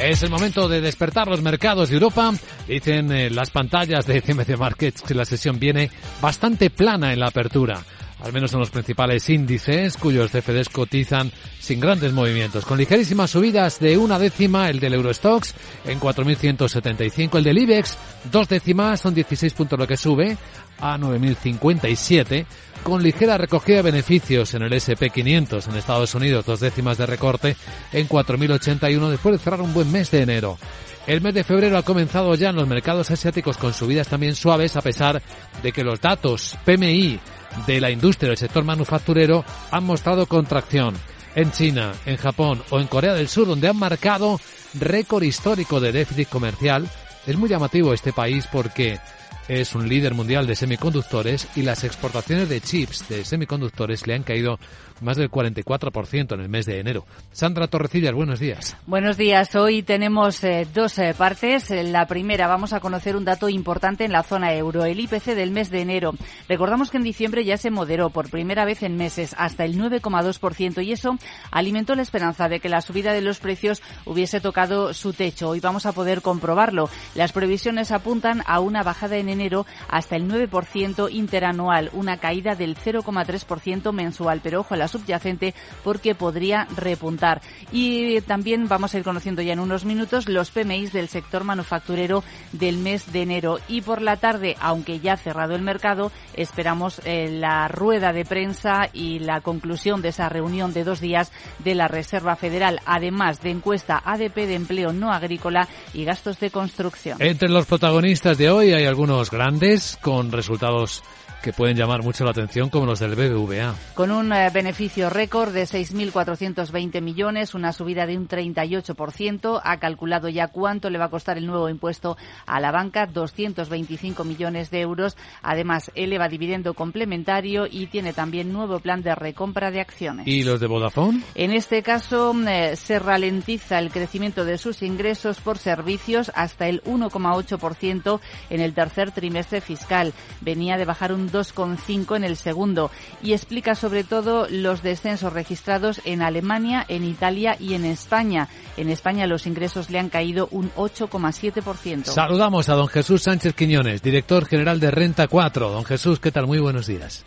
Es el momento de despertar los mercados de Europa. Dicen eh, las pantallas de CMC Markets que la sesión viene bastante plana en la apertura al menos en los principales índices, cuyos CFDs cotizan sin grandes movimientos, con ligerísimas subidas de una décima el del Eurostox en 4.175, el del IBEX dos décimas, son 16 puntos lo que sube a 9.057, con ligera recogida de beneficios en el SP500 en Estados Unidos, dos décimas de recorte en 4.081 después de cerrar un buen mes de enero. El mes de febrero ha comenzado ya en los mercados asiáticos con subidas también suaves a pesar de que los datos PMI de la industria del sector manufacturero han mostrado contracción. En China, en Japón o en Corea del Sur, donde han marcado récord histórico de déficit comercial, es muy llamativo este país porque es un líder mundial de semiconductores y las exportaciones de chips de semiconductores le han caído más del 44% en el mes de enero. Sandra Torrecillas, buenos días. Buenos días. Hoy tenemos eh, dos eh, partes. La primera, vamos a conocer un dato importante en la zona euro, el IPC del mes de enero. Recordamos que en diciembre ya se moderó por primera vez en meses hasta el 9,2% y eso alimentó la esperanza de que la subida de los precios hubiese tocado su techo. Hoy vamos a poder comprobarlo. Las previsiones apuntan a una bajada en enero hasta el 9% interanual, una caída del 0,3% mensual. Pero ojo, la subyacente porque podría repuntar. Y también vamos a ir conociendo ya en unos minutos los PMI del sector manufacturero del mes de enero. Y por la tarde, aunque ya ha cerrado el mercado, esperamos eh, la rueda de prensa y la conclusión de esa reunión de dos días de la Reserva Federal, además de encuesta ADP de empleo no agrícola y gastos de construcción. Entre los protagonistas de hoy hay algunos grandes con resultados que pueden llamar mucho la atención como los del BBVA. Con un eh, beneficio récord de 6.420 millones, una subida de un 38%, ha calculado ya cuánto le va a costar el nuevo impuesto a la banca, 225 millones de euros. Además, eleva dividendo complementario y tiene también nuevo plan de recompra de acciones. ¿Y los de Vodafone? En este caso, eh, se ralentiza el crecimiento de sus ingresos por servicios hasta el 1,8% en el tercer trimestre fiscal. Venía de bajar un 2,5 en el segundo y explica sobre todo los descensos registrados en Alemania, en Italia y en España. En España los ingresos le han caído un 8,7%. Saludamos a don Jesús Sánchez Quiñones, director general de Renta 4. Don Jesús, ¿qué tal? Muy buenos días.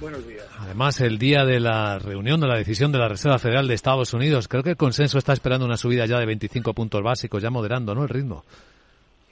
Buenos días. Además, el día de la reunión de la decisión de la Reserva Federal de Estados Unidos, creo que el consenso está esperando una subida ya de 25 puntos básicos, ya moderando, ¿no? El ritmo.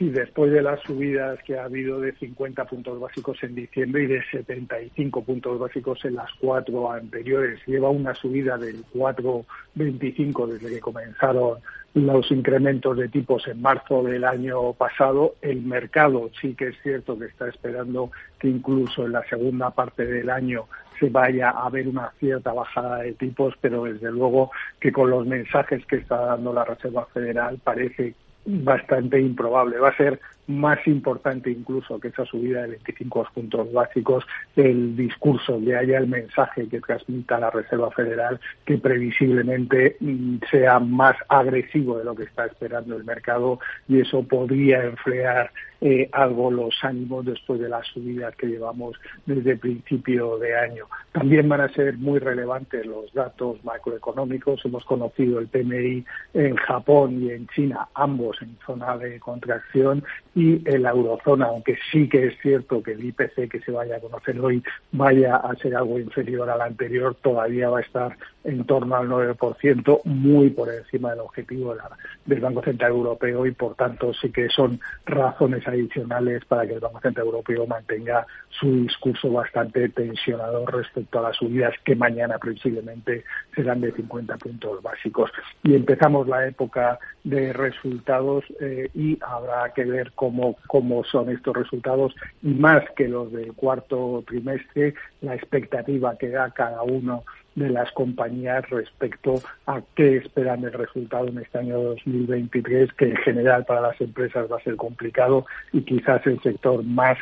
Sí, después de las subidas que ha habido de 50 puntos básicos en diciembre y de 75 puntos básicos en las cuatro anteriores, lleva una subida del 4,25 desde que comenzaron los incrementos de tipos en marzo del año pasado. El mercado sí que es cierto que está esperando que incluso en la segunda parte del año se vaya a ver una cierta bajada de tipos, pero desde luego que con los mensajes que está dando la Reserva Federal parece bastante improbable. Va a ser más importante incluso que esa subida de 25 puntos básicos el discurso que haya el mensaje que transmita la Reserva Federal que previsiblemente mm, sea más agresivo de lo que está esperando el mercado y eso podría enfriar eh, algo los ánimos después de las subidas que llevamos desde principio de año. También van a ser muy relevantes los datos macroeconómicos. Hemos conocido el PMI en Japón y en China, ambos en zona de contracción, y en la eurozona, aunque sí que es cierto que el IPC que se vaya a conocer hoy vaya a ser algo inferior al anterior, todavía va a estar en torno al 9%, muy por encima del objetivo del Banco Central Europeo y, por tanto, sí que son razones adicionales para que el Banco Central Europeo mantenga su discurso bastante tensionador respecto a las subidas que mañana previsiblemente serán de 50 puntos básicos. Y empezamos la época de resultados eh, y habrá que ver cómo, cómo son estos resultados y más que los del cuarto trimestre, la expectativa que da cada uno de las compañías respecto a qué esperan el resultado en este año 2023, que en general para las empresas va a ser complicado y quizás el sector más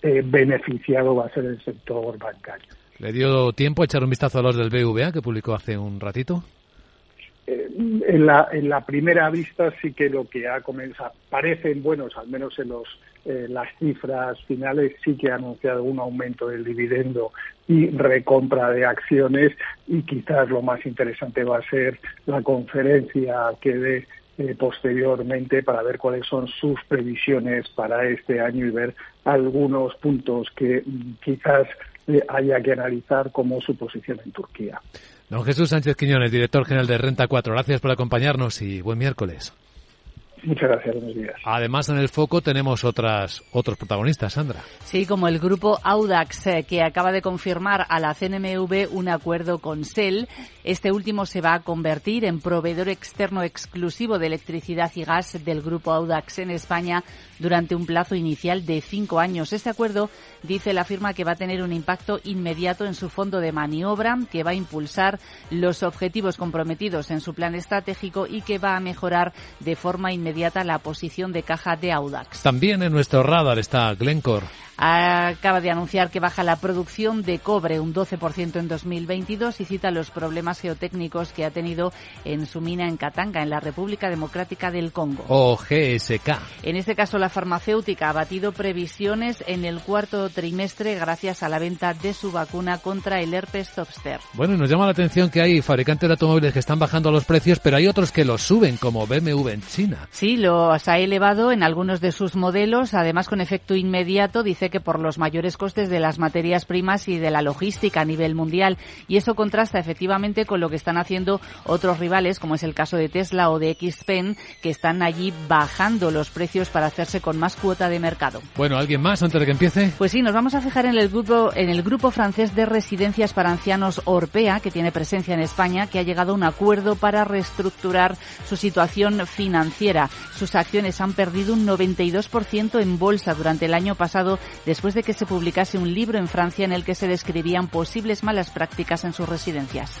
eh, beneficiado va a ser el sector bancario. ¿Le dio tiempo a echar un vistazo a los del BVA que publicó hace un ratito? En, la, en la primera vista sí que lo que ha comenzado, parecen buenos, al menos en los eh, las cifras finales sí que ha anunciado un aumento del dividendo y recompra de acciones y quizás lo más interesante va a ser la conferencia que dé eh, posteriormente para ver cuáles son sus previsiones para este año y ver algunos puntos que mm, quizás haya que analizar como su posición en Turquía. Don Jesús Sánchez Quiñones, director general de Renta 4, gracias por acompañarnos y buen miércoles. Muchas gracias, buenos días. Además, en el foco tenemos otras, otros protagonistas, Sandra. Sí, como el grupo Audax, eh, que acaba de confirmar a la CNMV un acuerdo con SEL. Este último se va a convertir en proveedor externo exclusivo de electricidad y gas del grupo Audax en España durante un plazo inicial de cinco años. Este acuerdo dice la firma que va a tener un impacto inmediato en su fondo de maniobra, que va a impulsar los objetivos comprometidos en su plan estratégico y que va a mejorar de forma inmediata También en nuestro radar está Glencore acaba de anunciar que baja la producción de cobre un 12% en 2022 y cita los problemas geotécnicos que ha tenido en su mina en Katanga, en la República Democrática del Congo. O GSK. En este caso, la farmacéutica ha batido previsiones en el cuarto trimestre gracias a la venta de su vacuna contra el herpes zoster. Bueno, nos llama la atención que hay fabricantes de automóviles que están bajando los precios, pero hay otros que los suben, como BMW en China. Sí, los ha elevado en algunos de sus modelos, además con efecto inmediato, dice que por los mayores costes de las materias primas y de la logística a nivel mundial. Y eso contrasta efectivamente con lo que están haciendo otros rivales, como es el caso de Tesla o de XPeng, que están allí bajando los precios para hacerse con más cuota de mercado. Bueno, ¿alguien más antes de que empiece? Pues sí, nos vamos a fijar en el grupo, en el grupo francés de residencias para ancianos Orpea, que tiene presencia en España, que ha llegado a un acuerdo para reestructurar su situación financiera. Sus acciones han perdido un 92% en bolsa durante el año pasado después de que se publicase un libro en Francia en el que se describían posibles malas prácticas en sus residencias.